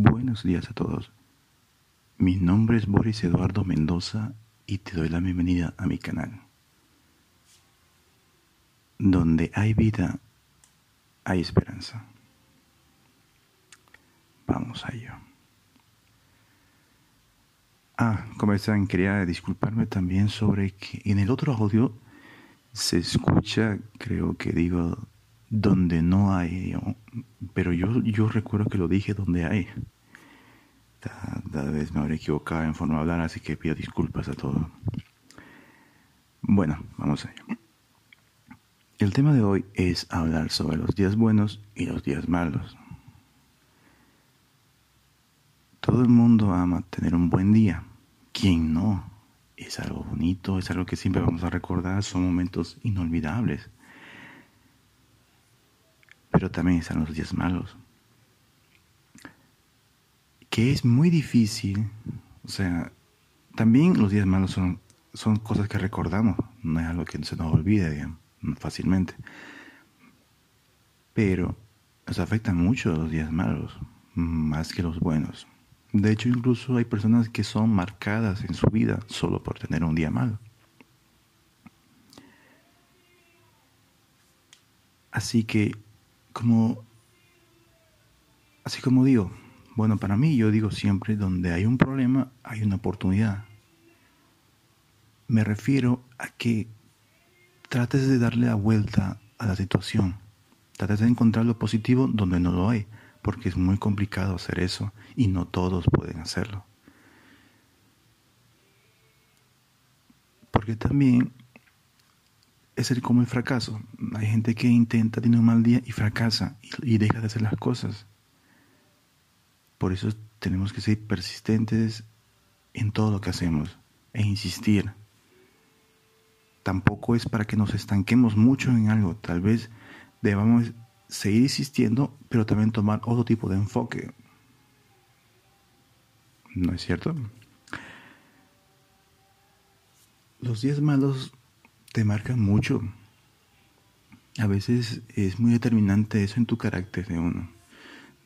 Buenos días a todos. Mi nombre es Boris Eduardo Mendoza y te doy la bienvenida a mi canal. Donde hay vida, hay esperanza. Vamos a ello. Ah, como están, quería disculparme también sobre que en el otro audio se escucha, creo que digo, donde no hay, pero yo, yo recuerdo que lo dije donde hay. Tal, vez me habré equivocado en forma de hablar, así que pido disculpas a todos. Bueno, vamos allá. El tema de hoy es hablar sobre los días buenos y los días malos. Todo el mundo ama tener un buen día. ¿Quién no? Es algo bonito, es algo que siempre vamos a recordar, son momentos inolvidables. Pero también están los días malos. Que es muy difícil, o sea, también los días malos son, son cosas que recordamos, no es algo que se nos digamos, fácilmente. Pero nos afectan mucho los días malos, más que los buenos. De hecho, incluso hay personas que son marcadas en su vida solo por tener un día malo. Así que, como, así como digo, bueno, para mí yo digo siempre, donde hay un problema, hay una oportunidad. Me refiero a que trates de darle la vuelta a la situación. Trates de encontrar lo positivo donde no lo hay porque es muy complicado hacer eso y no todos pueden hacerlo. Porque también es el, como el fracaso. Hay gente que intenta, tiene un mal día y fracasa y, y deja de hacer las cosas. Por eso tenemos que ser persistentes en todo lo que hacemos e insistir. Tampoco es para que nos estanquemos mucho en algo. Tal vez debamos seguir insistiendo, pero también tomar otro tipo de enfoque. ¿No es cierto? Los días malos te marcan mucho. A veces es muy determinante eso en tu carácter de uno.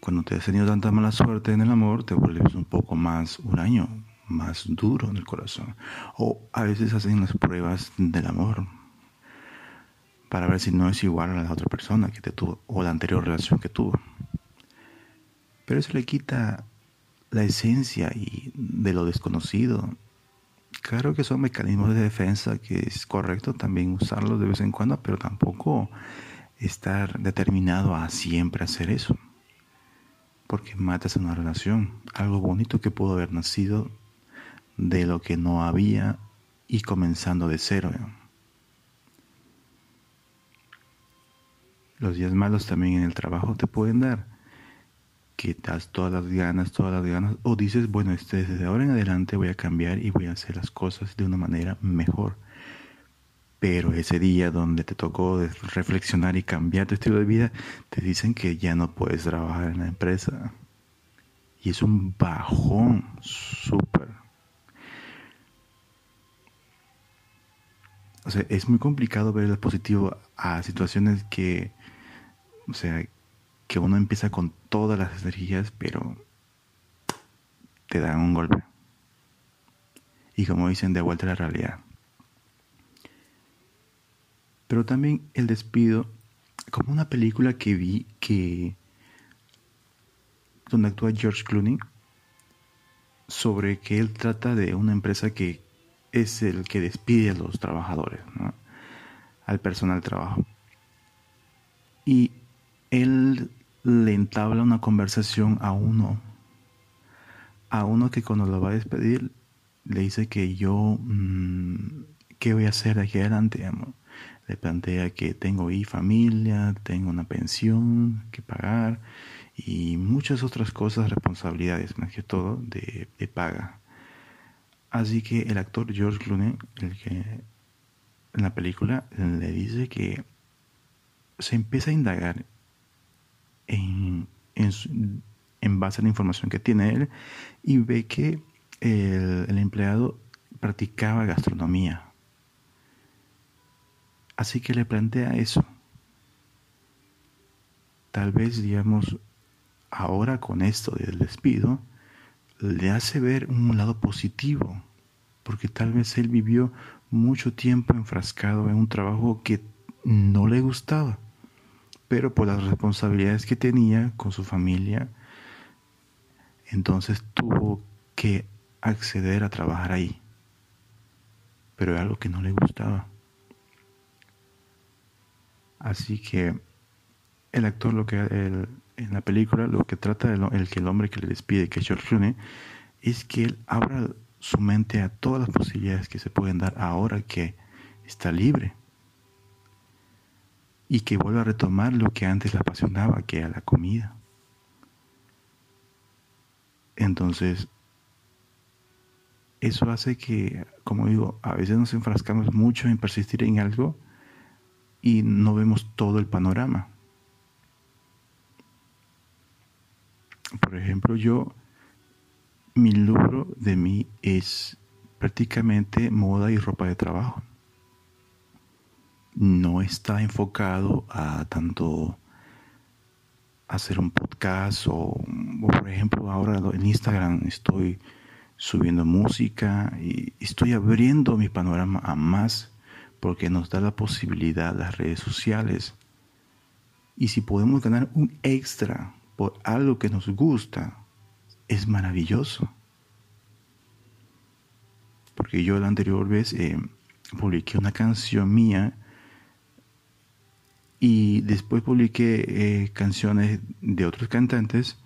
Cuando te has tenido tanta mala suerte en el amor, te vuelves un poco más huraño, más duro en el corazón. O a veces hacen las pruebas del amor, para ver si no es igual a la otra persona que te tuvo o la anterior relación que tuvo. Pero eso le quita la esencia y de lo desconocido. Claro que son mecanismos de defensa que es correcto también usarlos de vez en cuando, pero tampoco estar determinado a siempre hacer eso. Porque matas una relación, algo bonito que pudo haber nacido de lo que no había y comenzando de cero. Los días malos también en el trabajo te pueden dar. Que das todas las ganas, todas las ganas. O dices, bueno, este, desde ahora en adelante voy a cambiar y voy a hacer las cosas de una manera mejor. Pero ese día donde te tocó reflexionar y cambiar tu estilo de vida, te dicen que ya no puedes trabajar en la empresa. Y es un bajón súper. O sea, es muy complicado ver el positivo a situaciones que o sea, que uno empieza con todas las energías, pero te dan un golpe. Y como dicen, de vuelta a la realidad. Pero también el despido, como una película que vi que donde actúa George Clooney, sobre que él trata de una empresa que es el que despide a los trabajadores, al personal trabajo. Y le entabla una conversación a uno, a uno que cuando lo va a despedir le dice que yo, mm, ¿qué voy a hacer de aquí adelante? Le plantea que tengo y familia, tengo una pensión que pagar y muchas otras cosas, responsabilidades, más que todo, de, de paga. Así que el actor George Clooney, el que en la película, le dice que se empieza a indagar en, en, base a la información que tiene él y ve que el, empleado practicaba gastronomía. Así que le plantea eso. Tal vez, digamos, ahora con esto del despido, le hace ver un lado positivo, porque tal vez él vivió mucho tiempo enfrascado en un trabajo que no le gustaba, pero por las responsabilidades que tenía con su familia, entonces tuvo que acceder a trabajar ahí, pero era algo que no le gustaba. Así que el actor lo que en la película lo que trata el que el hombre que le despide, que es George Clooney, es que él abra su mente a todas las posibilidades que se pueden dar ahora que está libre y que vuelva a retomar lo que antes le apasionaba, que era la comida. Entonces, eso hace que, como digo, a veces nos enfrascamos mucho en persistir en algo y no vemos todo el panorama. Por ejemplo, yo, mi logro de mí es prácticamente moda y ropa de trabajo. No está enfocado a tanto hacer un podcast o, por ejemplo, ahora en Instagram estoy subiendo música y estoy abriendo mi panorama a más porque nos da la posibilidad las redes sociales. Y si podemos ganar un extra por algo que nos gusta, es maravilloso. Porque yo la anterior vez eh, publiqué una canción mía y después publiqué eh, canciones de otros cantantes,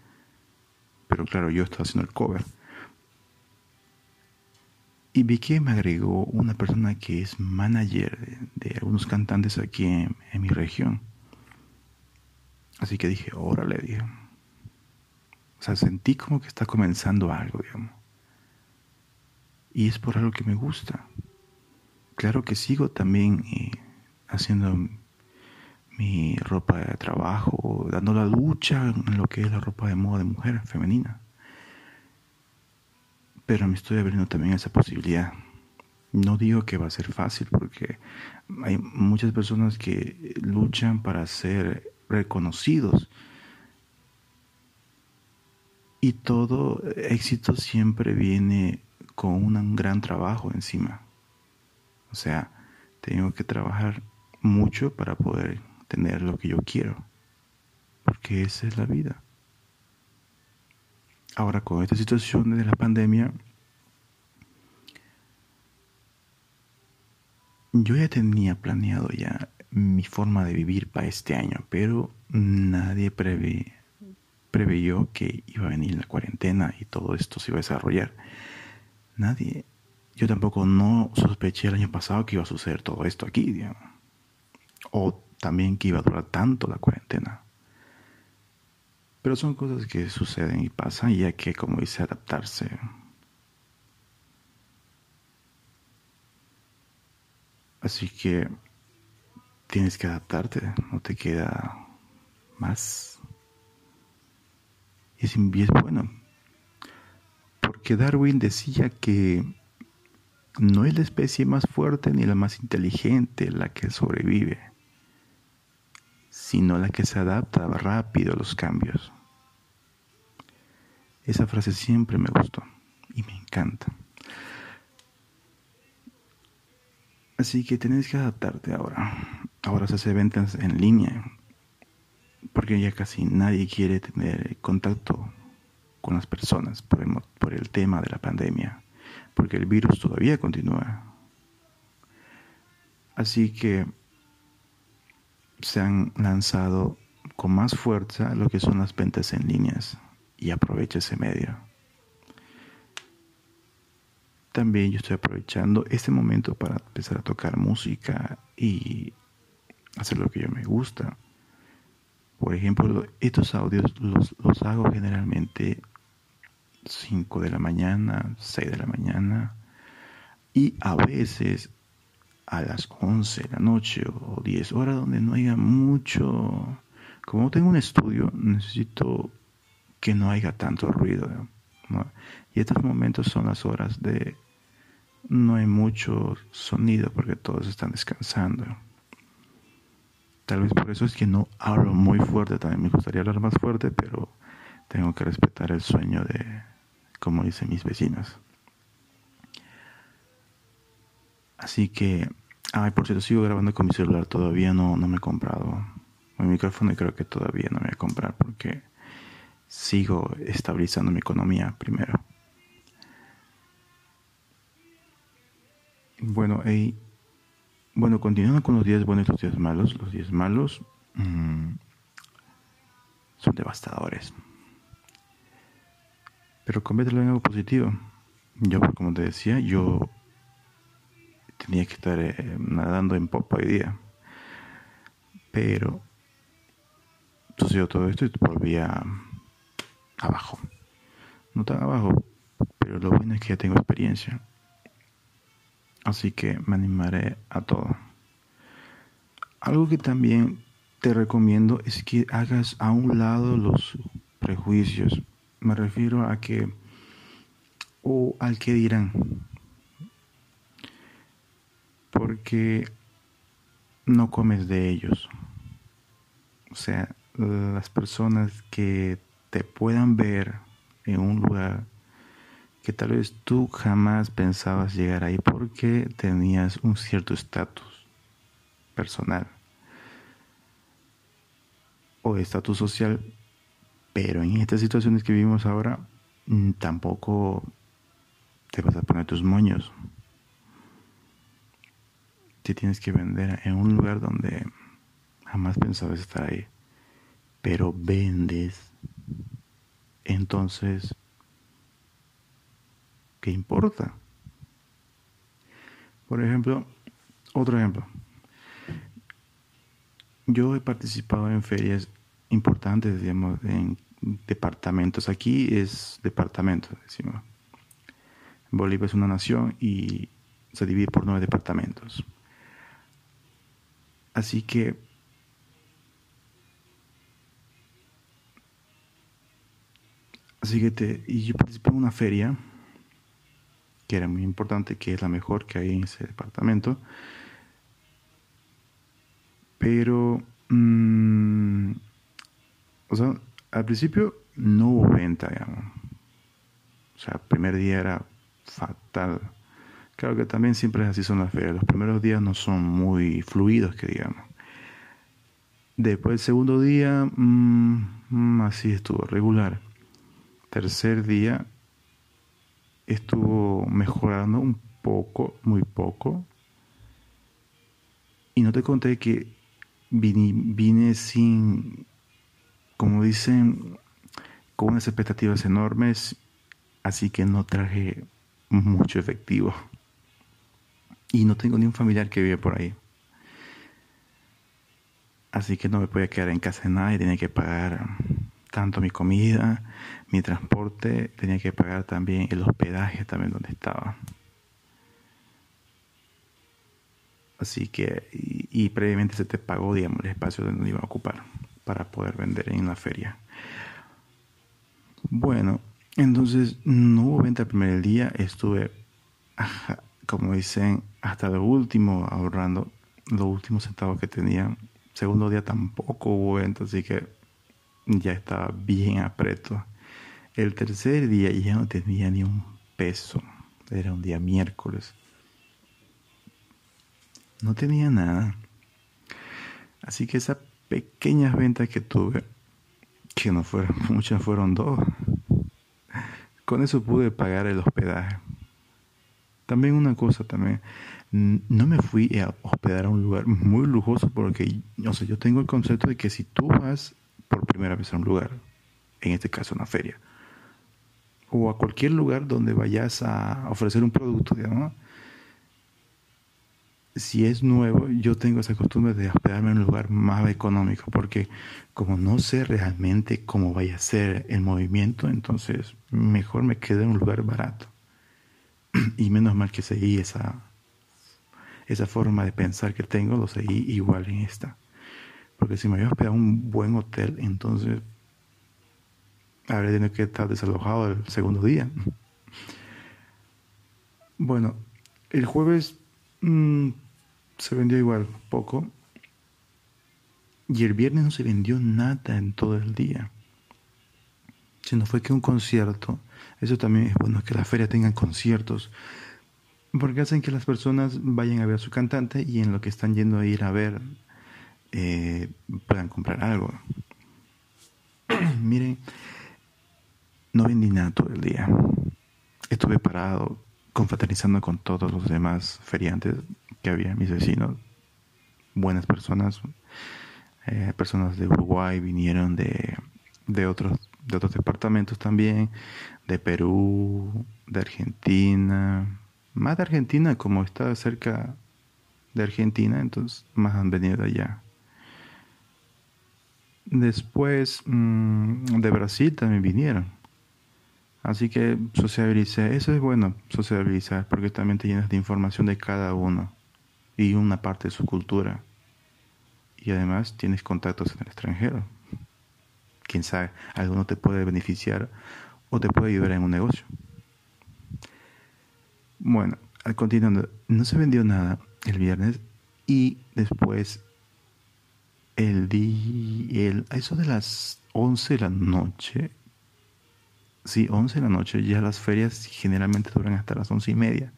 pero claro, yo estaba haciendo el cover. Y vi que me agregó una persona que es manager de, algunos cantantes aquí en, mi región. Así que dije, órale, dije, o sea, sentí como que está comenzando algo, digamos. Y es por algo que me gusta. Claro que sigo también eh, haciendo mi ropa de trabajo, dando la lucha en lo que es la ropa de moda de mujer femenina. Pero me estoy abriendo también esa posibilidad. No digo que va a ser fácil porque hay muchas personas que luchan para ser reconocidos y todo éxito siempre viene con un gran trabajo encima. O sea, tengo que trabajar mucho para poder tener lo que yo quiero. Porque esa es la vida. Ahora, con esta situación de la pandemia, yo ya tenía planeado ya mi forma de vivir para este año, pero nadie prevé preveyó que iba a venir la cuarentena y todo esto se iba a desarrollar. Nadie, yo tampoco no sospeché el año pasado que iba a suceder todo esto aquí, digamos. También que iba a durar tanto la cuarentena. Pero son cosas que suceden y pasan y hay que, como dice, adaptarse. Así que tienes que adaptarte, no te queda más y es, bueno. Porque Darwin decía que no es la especie más fuerte ni la más inteligente la que sobrevive, sino la que se adapta rápido a los cambios. Esa frase siempre me gustó y me encanta. Así que tienes que adaptarte ahora. Ahora se hace ventas en línea porque ya casi nadie quiere tener contacto con las personas por el tema de la pandemia, porque el virus todavía continúa. Así que se han lanzado con más fuerza lo que son las ventas en líneas y aprovecha ese medio. También yo estoy aprovechando este momento para empezar a tocar música y hacer lo que yo me gusta. Por ejemplo, estos audios los, hago generalmente 5 de la mañana, 6 de la mañana y a veces a las 11 de la noche o 10 horas donde no haya mucho... Como tengo un estudio, necesito que no haya tanto ruido. Y estos momentos son las horas de... No hay mucho sonido porque todos están descansando. Tal vez por eso es que no hablo muy fuerte, también me gustaría hablar más fuerte, pero tengo que respetar el sueño de, como dicen mis vecinos. Así que, ay, por cierto, sigo grabando con mi celular, todavía no, no me he comprado un micrófono y creo que todavía no me voy a comprar porque sigo estabilizando mi economía primero. Bueno, bueno, continuando con los días buenos y los días malos, los días malos mm, son devastadores. Pero conviértelo en algo positivo. Yo, como te decía, yo tenía que estar eh, nadando en popa hoy día. Pero sucedió todo esto y volvía abajo. No tan abajo, pero lo bueno es que ya tengo experiencia. Así que me animaré a todo. Algo que también te recomiendo es que hagas a un lado los prejuicios. Me refiero a que, o al que dirán. Porque no comes de ellos. O sea, las personas que te puedan ver en un lugar que tal vez tú jamás pensabas llegar ahí porque tenías un cierto estatus personal o estatus social, pero en estas situaciones que vivimos ahora mm, tampoco te vas a poner tus moños. Te tienes que vender en un lugar donde jamás pensabas estar ahí, pero vendes, entonces ¿Qué importa? Por ejemplo, otro ejemplo. Yo he participado en ferias importantes, digamos, en departamentos. Aquí es departamento, decimos. Bolivia es una nación y se divide por nueve departamentos. Así que así que te y yo participé en una feria que era muy importante, que es la mejor que hay en ese departamento. Pero, mm, o sea, al principio no hubo venta, digamos. O sea, el primer día era fatal. Claro que también siempre es así son las ferias. Los primeros días no son muy fluidos, que digamos. Después el segundo día, mm, así estuvo, regular. Tercer día, estuvo mejorando un poco, muy poco. Y no te conté que vine, sin, como dicen, con unas expectativas enormes, así que no traje mucho efectivo. Y no tengo ni un familiar que vive por ahí. Así que no me podía quedar en casa de nadie, tenía que pagar tanto mi comida, mi transporte, tenía que pagar también el hospedaje también donde estaba. Así que, y, previamente se te pagó, digamos, el espacio donde iba a ocupar para poder vender en la feria. Bueno, entonces no hubo venta el primer día, estuve, como dicen, hasta lo último ahorrando los últimos centavos que tenía. Segundo día tampoco hubo venta, así que ya estaba bien apreto. El tercer día ya no tenía ni un peso. Era un día miércoles. No tenía nada. Así que esas pequeñas ventas que tuve, que no fueron muchas, fueron dos. Con eso pude pagar el hospedaje. También una cosa también, no me fui a hospedar a un lugar muy lujoso porque, o sea, yo tengo el concepto de que si tú vas por primera vez a un lugar, en este caso una feria, o a cualquier lugar donde vayas a ofrecer un producto, digamos, si es nuevo, yo tengo esa costumbre de hospedarme en un lugar más económico, porque como no sé realmente cómo vaya a ser el movimiento, entonces mejor me quedo en un lugar barato. Y menos mal que seguí esa, esa forma de pensar que tengo, lo seguí igual en esta. Porque si me había hospedado un buen hotel, entonces habría tenido que estar desalojado el segundo día. Bueno, el jueves mm, se vendió igual, poco. Y el viernes no se vendió nada en todo el día. sino fue que un concierto, eso también es bueno que la feria tenga conciertos, porque hacen que las personas vayan a ver a su cantante y en lo que están yendo a ir a ver eh, puedan comprar algo. Miren, no vendí nada todo el día. Estuve parado confraternizando con todos los demás feriantes que había, mis vecinos, buenas personas, eh, personas de Uruguay vinieron de, de, otros, de otros departamentos también, de Perú, de Argentina, más de Argentina, como está cerca de Argentina, entonces más han venido de allá. Después mm, de Brasil también vinieron. Así que sociabilicé. Eso es bueno, sociabilizar, porque también te llenas de información de cada uno y una parte de su cultura. Y además tienes contactos en el extranjero. Quién sabe, alguno te puede beneficiar o te puede ayudar en un negocio. Bueno, continuando, no se vendió nada el viernes y después el día, el, eso de las 11 de la noche, sí, 11 de la noche, ya las ferias generalmente duran hasta las once y media.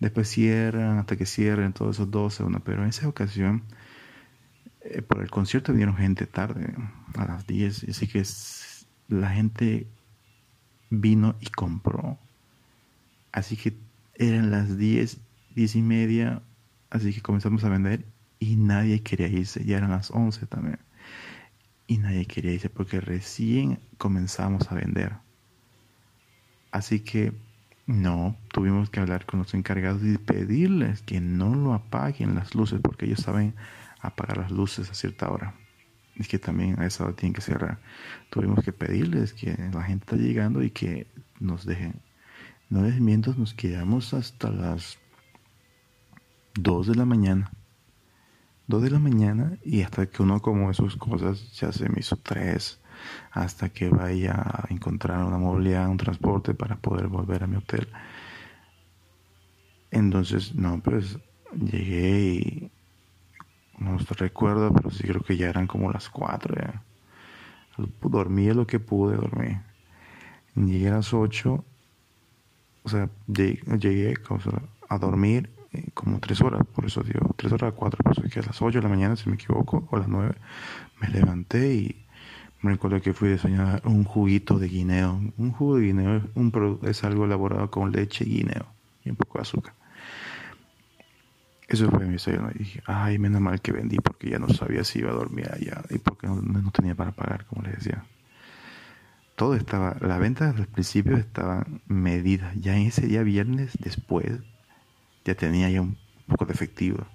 Después cierran, hasta que cierren todos esos 12, bueno, pero en esa ocasión, eh, por el concierto vinieron gente tarde, a las 10, así que la gente vino y compró. Así que eran las 10, 10 y media, así que comenzamos a vender y nadie quería irse, ya eran las 11 también. Y nadie quería irse porque recién comenzamos a vender. Así que no, tuvimos que hablar con los encargados y pedirles que no lo apaguen las luces porque ellos saben apagar las luces a cierta hora. Y que también a esa hora tienen que cerrar. Tuvimos que pedirles que la gente está llegando y que nos dejen no les miento, nos quedamos hasta las 2 de la mañana. 2 de la mañana y hasta que uno como esas cosas ya se me hizo 3 hasta que vaya a encontrar una movilidad, un transporte para poder volver a mi hotel. Entonces, no, pues llegué y no recuerdo, pero sí creo que ya eran como las 4 ya. Dormí lo que pude dormir. Llegué a las 8 o sea, llegué, a dormir eh, como tres horas, por eso digo, tres horas, cuatro, por eso que a las ocho de la mañana, si me equivoco, o a las nueve, me levanté y me recuerdo que fui a desayunar un juguito de guineo. Un jugo de guineo es, un, es algo elaborado con leche guineo y un poco de azúcar. Eso fue mi desayuno. Y dije, ay, menos mal que vendí porque ya no sabía si iba a dormir allá y porque no, no tenía para pagar, como les decía todo estaba, la venta al principio estaba medida. Ya en ese día viernes, después, ya tenía ya un poco de efectivo.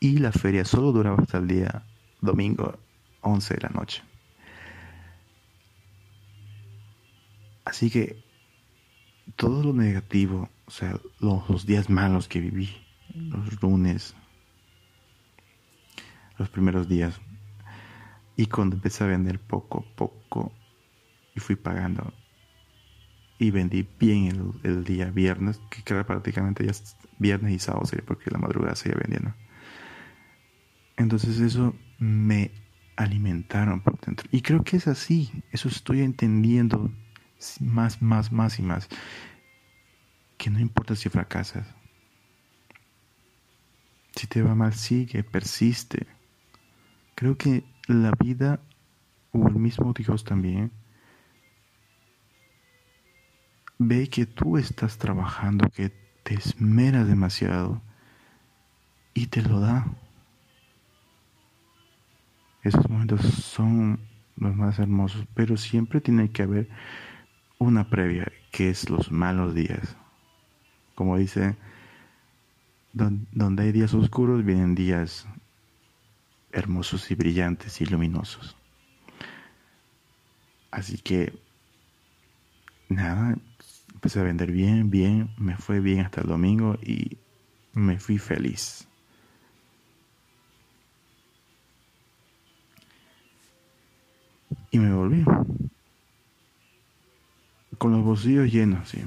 Y la feria solo duraba hasta el día domingo, 11 de la noche. Así que todo lo negativo, o sea, los días malos que viví, los lunes, los primeros días, y cuando empecé a vender poco poco, y fui pagando. Y vendí bien el, día viernes, que era prácticamente ya viernes y sábado, porque la madrugada seguía vendiendo. Entonces eso me alimentaron por dentro. Y creo que es así, eso estoy entendiendo más, más, más y más. Que no importa si fracasas. Si te va mal, sigue, persiste. Creo que la vida, o el mismo Dios también, ve que tú estás trabajando, que te esmeras demasiado y te lo da. Esos momentos son los más hermosos, pero siempre tiene que haber una previa, que es los malos días. Como dice, donde hay días oscuros vienen días hermosos y brillantes y luminosos. Así que, nada, empecé a vender bien, bien, me fue bien hasta el domingo y me fui feliz. Y me volví. Con los bolsillos llenos, sí.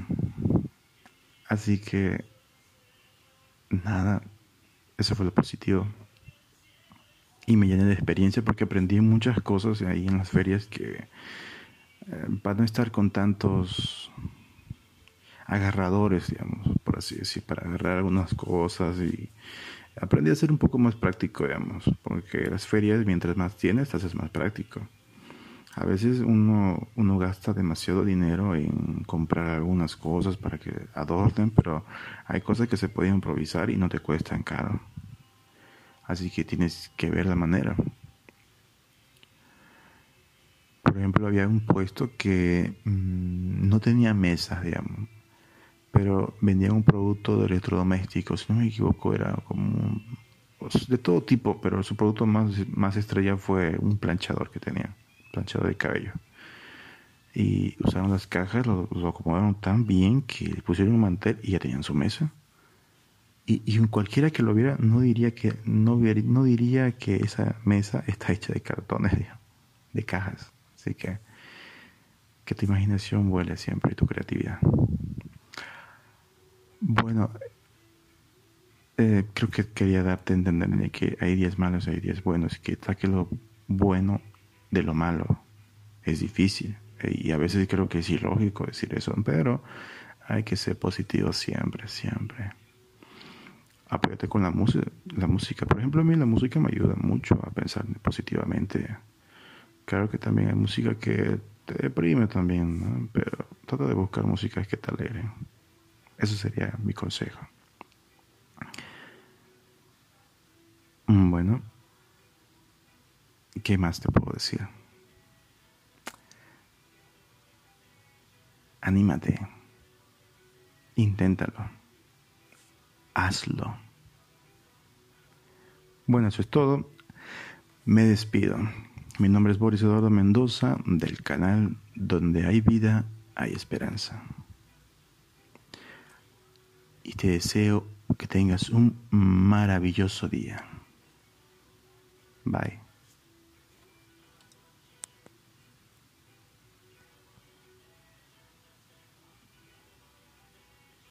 Así que, nada, eso fue lo positivo. Y me llené de experiencia porque aprendí muchas cosas ahí en las ferias que eh, para no estar con tantos agarradores, digamos, por así decir, para agarrar algunas cosas y aprendí a ser un poco más práctico, digamos, porque las ferias, mientras más tienes, haces más práctico. A veces uno, uno gasta demasiado dinero en comprar algunas cosas para que adornen, pero hay cosas que se pueden improvisar y no te cuestan caro. Así que tienes que ver la manera. Por ejemplo, había un puesto que mm, no tenía mesas, digamos, pero vendía un producto de electrodomésticos, si no me equivoco, era como pues, de todo tipo, pero su producto más, más estrella fue un planchador que tenía, planchador de cabello. Y usaron las cajas, lo, acomodaron tan bien que pusieron un mantel y ya tenían su mesa. Y, y cualquiera que lo viera no diría que no, no diría que esa mesa está hecha de cartones, de cajas. Así que que tu imaginación vuele siempre y tu creatividad. Bueno, eh, creo que quería darte a entender que hay días malos, hay días buenos, que saque lo bueno de lo malo. Es difícil y a veces creo que es ilógico decir eso, pero hay que ser positivo siempre, siempre. Apóyate con la música, la música. Por ejemplo, a mí la música me ayuda mucho a pensar positivamente. Claro que también hay música que te deprime también, pero trata de buscar música que te alegre. Eso sería mi consejo. Mm, bueno, ¿qué más te puedo decir? Anímate. Inténtalo. Hazlo. Bueno, eso es todo. Me despido. Mi nombre es Boris Eduardo Mendoza del canal Donde hay vida, hay esperanza y te deseo que tengas un maravilloso día. Bye.